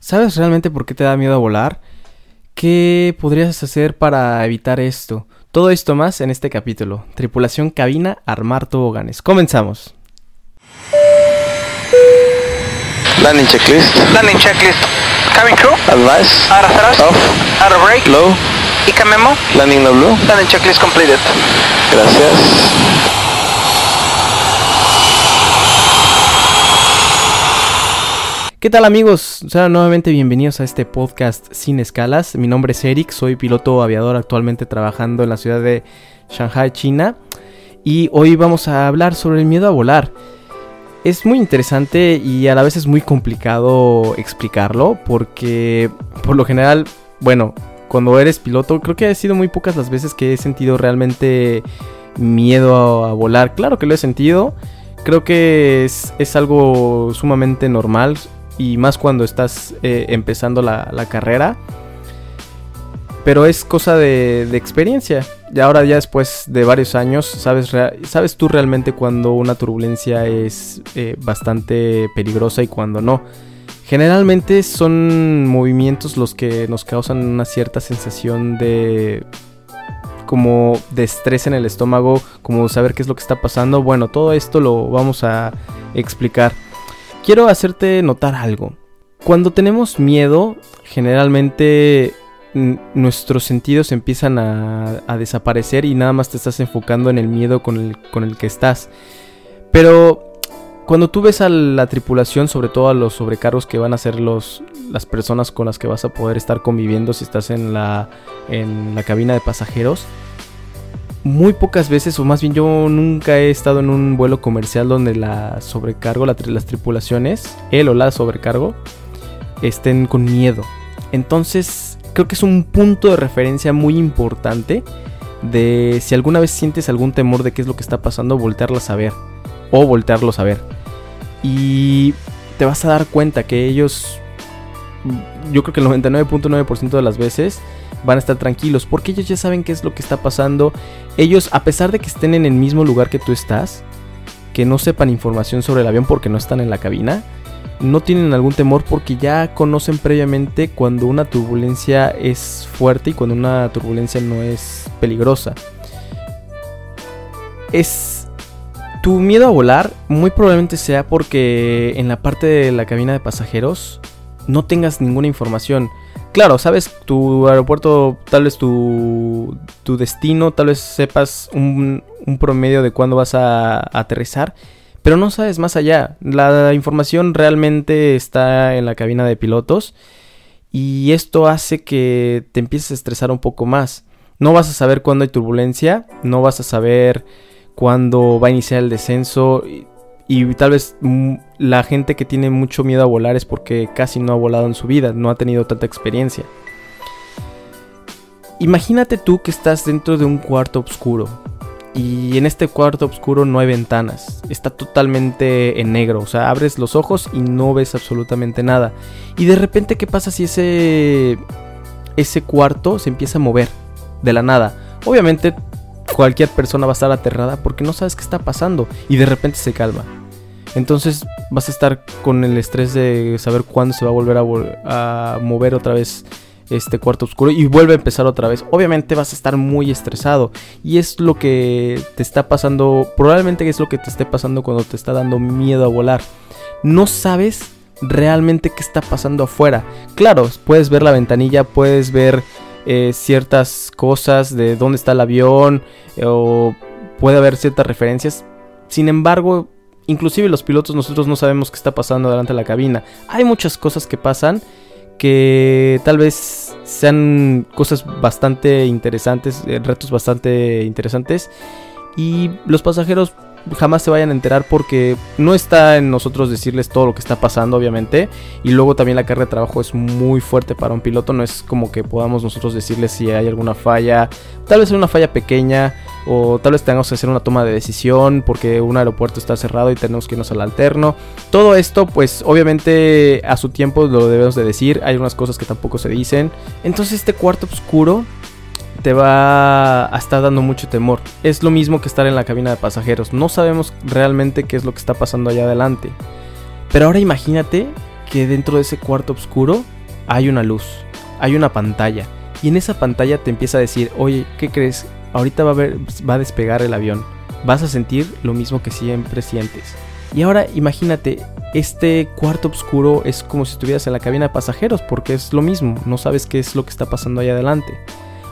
¿Sabes realmente por qué te da miedo a volar? ¿Qué podrías hacer para evitar esto? Todo esto más en este capítulo. Tripulación cabina, armar toboganes. Comenzamos. Landing checklist. Landing checklist. Cabin crew. Advice. Out of thrust. Off. Out of brake. Low. ICA memo. Landing no blue. Landing checklist completed. Gracias. ¿Qué tal amigos? Sean nuevamente bienvenidos a este podcast sin escalas. Mi nombre es Eric, soy piloto aviador actualmente trabajando en la ciudad de Shanghai, China. Y hoy vamos a hablar sobre el miedo a volar. Es muy interesante y a la vez es muy complicado explicarlo porque por lo general, bueno, cuando eres piloto creo que ha sido muy pocas las veces que he sentido realmente miedo a, volar. Claro que lo he sentido. Creo que es algo sumamente normal y más cuando estás eh, empezando la, la, carrera. Pero es cosa de, experiencia. Y ahora ya después de varios años, sabes, sabes tú realmente cuando una turbulencia es eh, bastante peligrosa y cuando no. Generalmente son movimientos los que nos causan una cierta sensación de como de estrés en el estómago, como saber qué es lo que está pasando. Bueno, todo esto lo vamos a explicar quiero hacerte notar algo. Cuando tenemos miedo, generalmente nuestros sentidos empiezan a, desaparecer y nada más te estás enfocando en el miedo con el, con el que estás. Pero cuando tú ves a la tripulación, sobre todo a los sobrecargos que van a ser los, las personas con las que vas a poder estar conviviendo si estás en la, en la cabina de pasajeros, muy pocas veces, o más bien yo nunca he estado en un vuelo comercial donde la sobrecargo, la, las tripulaciones, él o la sobrecargo, estén con miedo. Entonces, creo que es un punto de referencia muy importante de si alguna vez sientes algún temor de qué es lo que está pasando, voltearlas a ver. O voltearlos a ver. Y te vas a dar cuenta que ellos, yo creo que el 99.9% de las veces, van a estar tranquilos porque ellos ya saben qué es lo que está pasando. Ellos, a pesar de que estén en el mismo lugar que tú estás, que no sepan información sobre el avión porque no están en la cabina, no tienen algún temor porque ya conocen previamente cuando una turbulencia es fuerte y cuando una turbulencia no es peligrosa. Es tu miedo a volar muy probablemente sea porque en la parte de la cabina de pasajeros no tengas ninguna información claro, sabes tu aeropuerto, tal vez tu, tu destino, tal vez sepas un, un promedio de cuándo vas a, a, aterrizar, pero no sabes más allá. La información realmente está en la cabina de pilotos y esto hace que te empieces a estresar un poco más. No vas a saber cuándo hay turbulencia, no vas a saber cuándo va a iniciar el descenso y tal vez mm, la gente que tiene mucho miedo a volar es porque casi no ha volado en su vida, no ha tenido tanta experiencia. Imagínate tú que estás dentro de un cuarto oscuro y en este cuarto oscuro no hay ventanas, está totalmente en negro, o sea, abres los ojos y no ves absolutamente nada. Y de repente, ¿qué pasa si ese ese cuarto se empieza a mover de la nada? Obviamente cualquier persona va a estar aterrada porque no sabes qué está pasando y de repente se calma. Entonces vas a estar con el estrés de saber cuándo se va a volver a, mover otra vez este cuarto oscuro y vuelve a empezar otra vez. Obviamente vas a estar muy estresado y es lo que te está pasando, probablemente es lo que te esté pasando cuando te está dando miedo a volar. No sabes realmente qué está pasando afuera. Claro, puedes ver la ventanilla, puedes ver eh, ciertas cosas de dónde está el avión eh, o puede haber ciertas referencias. Sin embargo, inclusive los pilotos nosotros no sabemos qué está pasando delante de la cabina. Hay muchas cosas que pasan que tal vez sean cosas bastante interesantes, eh, retos bastante interesantes y los pasajeros jamás se vayan a enterar porque no está en nosotros decirles todo lo que está pasando, obviamente. Y luego también la carga de trabajo es muy fuerte para un piloto. No es como que podamos nosotros decirles si hay alguna falla. Tal vez una falla pequeña. O tal vez tengamos que hacer una toma de decisión porque un aeropuerto está cerrado y tenemos que irnos al alterno. Todo esto, pues obviamente a su tiempo lo debemos de decir. Hay unas cosas que tampoco se dicen. Entonces este cuarto oscuro te va a estar dando mucho temor. Es lo mismo que estar en la cabina de pasajeros. No sabemos realmente qué es lo que está pasando allá adelante. Pero ahora imagínate que dentro de ese cuarto oscuro hay una luz, hay una pantalla. Y en esa pantalla te empieza a decir, oye, ¿qué crees? Ahorita va a, despegar el avión. Vas a sentir lo mismo que siempre sientes. Y ahora imagínate, este cuarto oscuro es como si estuvieras en la cabina de pasajeros, porque es lo mismo, no sabes qué es lo que está pasando ahí adelante.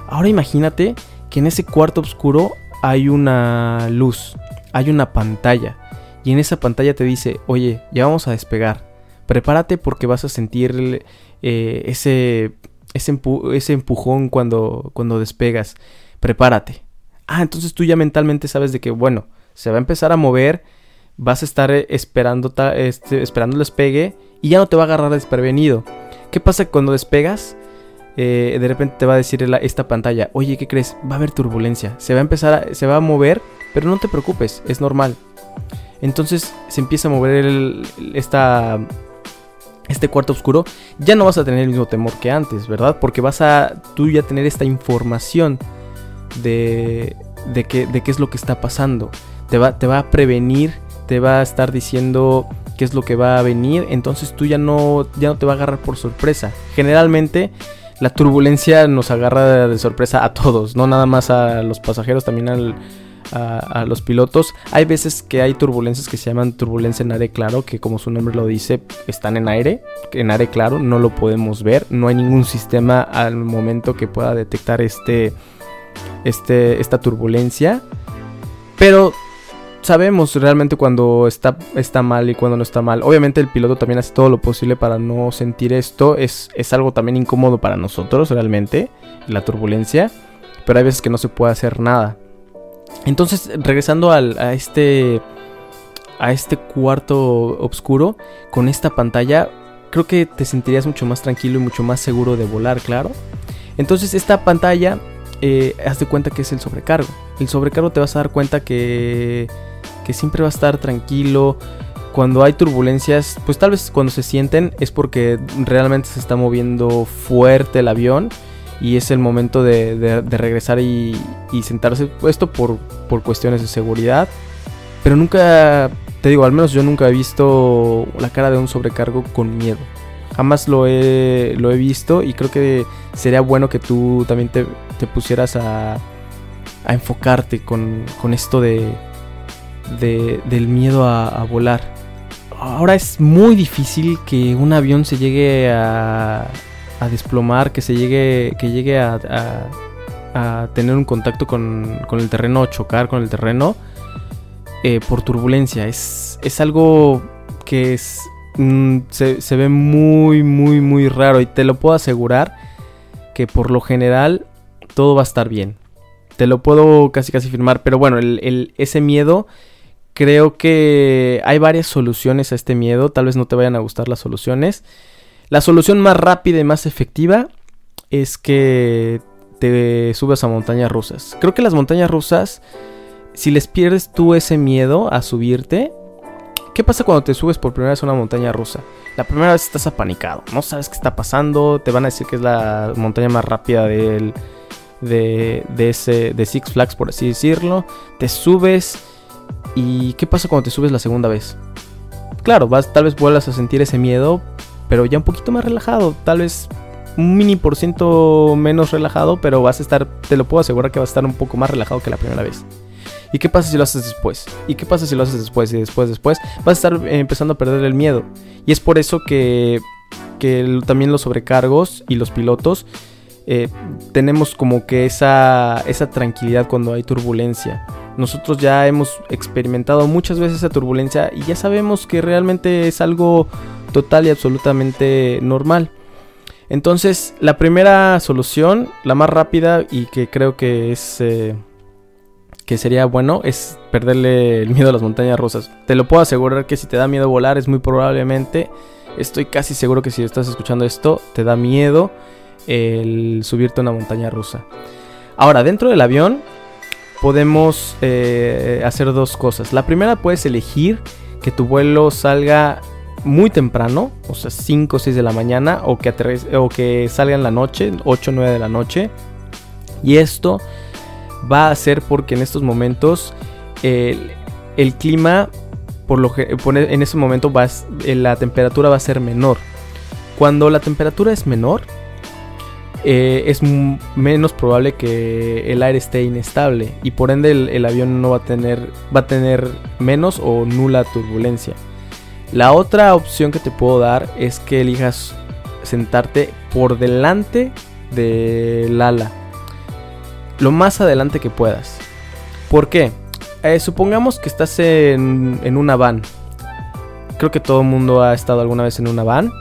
Ahora imagínate que en ese cuarto oscuro hay una luz, hay una pantalla, y en esa pantalla te dice, oye, ya vamos a despegar, prepárate porque vas a sentir eh, ese, ese, empujón cuando, cuando despegas, prepárate. Ah, entonces tú ya mentalmente sabes de que, bueno, se va a empezar a mover, vas a estar eh, esperando, este, esperando el despegue y ya no te va a agarrar desprevenido. ¿Qué pasa cuando despegas? Eh, de repente te va a decir esta pantalla, oye, ¿qué crees? Va a haber turbulencia, se va a empezar, a, se va a mover, pero no te preocupes, es normal. Entonces se empieza a mover el, esta, este cuarto oscuro, ya no vas a tener el mismo temor que antes, ¿verdad? Porque vas a tú ya tener esta información de, de, qué, de qué es lo que está pasando. Te va, te va a prevenir te va a estar diciendo qué es lo que va a venir, entonces tú ya no, ya no te va a agarrar por sorpresa. Generalmente la turbulencia nos agarra de sorpresa a todos, no nada más a los pasajeros, también a, los pilotos. Hay veces que hay turbulencias que se llaman turbulencia en aire claro, que como su nombre lo dice, están en aire, en aire claro, no lo podemos ver, no hay ningún sistema al momento que pueda detectar este, este, esta turbulencia. Pero sabemos realmente cuando está, está mal y cuando no está mal. Obviamente el piloto también hace todo lo posible para no sentir esto. Es, es algo también incómodo para nosotros realmente, la turbulencia. Pero hay veces que no se puede hacer nada. Entonces, regresando al, a este. A este cuarto oscuro. Con esta pantalla. Creo que te sentirías mucho más tranquilo y mucho más seguro de volar, claro. Entonces, esta pantalla. Eh, haz de cuenta que es el sobrecargo. El sobrecargo te vas a dar cuenta que que siempre va a estar tranquilo. Cuando hay turbulencias, pues tal vez cuando se sienten es porque realmente se está moviendo fuerte el avión y es el momento de, regresar y, sentarse. Esto por, por cuestiones de seguridad. Pero nunca, te digo, al menos yo nunca he visto la cara de un sobrecargo con miedo. Jamás lo he, lo he visto y creo que sería bueno que tú también te, pusieras a, a enfocarte con, con esto de, del miedo a, volar. Ahora es muy difícil que un avión se llegue a, a desplomar, que se llegue, que llegue a, a, tener un contacto con, con, el terreno o chocar con el terreno eh, por turbulencia. Es, es algo que es, mm, se, se, ve muy, muy, muy raro y te lo puedo asegurar que por lo general todo va a estar bien. Te lo puedo casi casi firmar, pero bueno, el, el, ese miedo Creo que hay varias soluciones a este miedo, tal vez no te vayan a gustar las soluciones. La solución más rápida y más efectiva es que te subas a montañas rusas. Creo que las montañas rusas, si les pierdes tú ese miedo a subirte, ¿qué pasa cuando te subes por primera vez a una montaña rusa? La primera vez estás apanicado, no sabes qué está pasando, te van a decir que es la montaña más rápida del, de, de, ese, de Six Flags, por así decirlo. Te subes ¿Y qué pasa cuando te subes la segunda vez? Claro, vas, tal vez vuelvas a sentir ese miedo, pero ya un poquito más relajado, tal vez un mini por ciento menos relajado, pero vas a estar, te lo puedo asegurar que vas a estar un poco más relajado que la primera vez. ¿Y qué pasa si lo haces después? ¿Y qué pasa si lo haces después y después, después? Vas a estar empezando a perder el miedo. Y es por eso que, que también los sobrecargos y los pilotos eh, tenemos como que esa, esa tranquilidad cuando hay turbulencia. Nosotros ya hemos experimentado muchas veces esa turbulencia y ya sabemos que realmente es algo total y absolutamente normal. Entonces, la primera solución, la más rápida y que creo que es eh, que sería bueno es perderle el miedo a las montañas rusas. Te lo puedo asegurar que si te da miedo volar es muy probablemente, estoy casi seguro que si estás escuchando esto, te da miedo el subirte a una montaña rusa. Ahora, dentro del avión podemos eh, hacer dos cosas. La primera puedes elegir que tu vuelo salga muy temprano, o sea, 5 o 6 de la mañana, o que, o que salga en la noche, 8 o 9 de la noche. Y esto va a ser porque en estos momentos el, clima, por lo que en ese momento va, la temperatura va a ser menor. Cuando la temperatura es menor, eh, es menos probable que el aire esté inestable y por ende el, el avión no va a tener va a tener menos o nula turbulencia. La otra opción que te puedo dar es que elijas sentarte por delante del ala, lo más adelante que puedas. ¿Por qué? Eh, supongamos que estás en, en una van. Creo que todo el mundo ha estado alguna vez en una van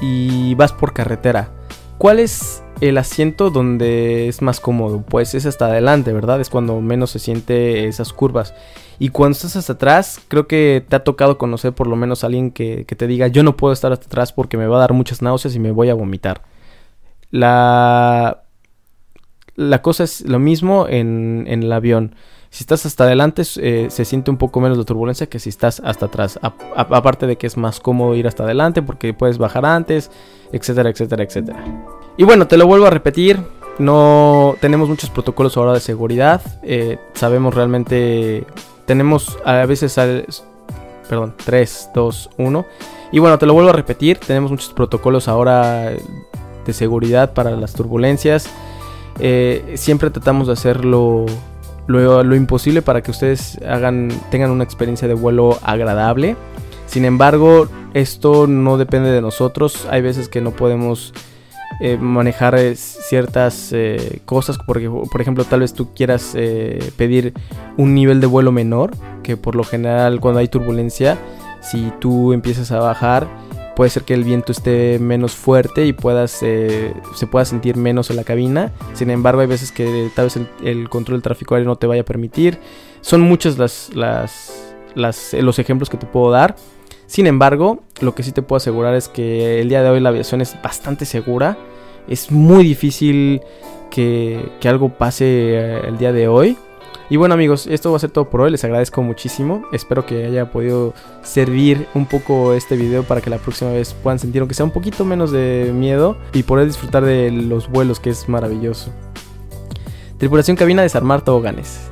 y vas por carretera. ¿Cuál es el asiento donde es más cómodo? Pues es hasta adelante, ¿verdad? Es cuando menos se siente esas curvas. Y cuando estás hasta atrás, creo que te ha tocado conocer por lo menos a alguien que, que te diga, yo no puedo estar hasta atrás porque me va a dar muchas náuseas y me voy a vomitar. La, la cosa es lo mismo en, en el avión. Si estás hasta adelante eh, se siente un poco menos de turbulencia que si estás hasta atrás. Aparte de que es más cómodo ir hasta adelante porque puedes bajar antes, etcétera, etcétera, etcétera. Y bueno, te lo vuelvo a repetir. No tenemos muchos protocolos ahora de seguridad. eh, sabemos realmente. Tenemos a veces. perdón, 3, 2, 1. Y bueno, te lo vuelvo a repetir. Tenemos muchos protocolos ahora de seguridad para las turbulencias. Eh, siempre tratamos de hacerlo lo, imposible para que ustedes hagan, tengan una experiencia de vuelo agradable. Sin embargo, esto no depende de nosotros. Hay veces que no podemos eh, manejar eh, ciertas cosas. Porque, por ejemplo, tal vez tú quieras pedir un nivel de vuelo menor. Que por lo general cuando hay turbulencia, si tú empiezas a bajar, puede ser que el viento esté menos fuerte y puedas eh, se pueda sentir menos en la cabina. Sin embargo, hay veces que tal vez el, control del tráfico aéreo no te vaya a permitir. Son muchos las, las, las- eh, los ejemplos que te puedo dar. Sin embargo, lo que sí te puedo asegurar es que el día de hoy la aviación es bastante segura. Es muy difícil que, que algo pase eh, el día de hoy. Y bueno amigos, esto va a ser todo por hoy, les agradezco muchísimo, espero que haya podido servir un poco este video para que la próxima vez puedan sentir aunque sea un poquito menos de miedo y poder disfrutar de los vuelos que es maravilloso. Tripulación cabina desarmar toboganes.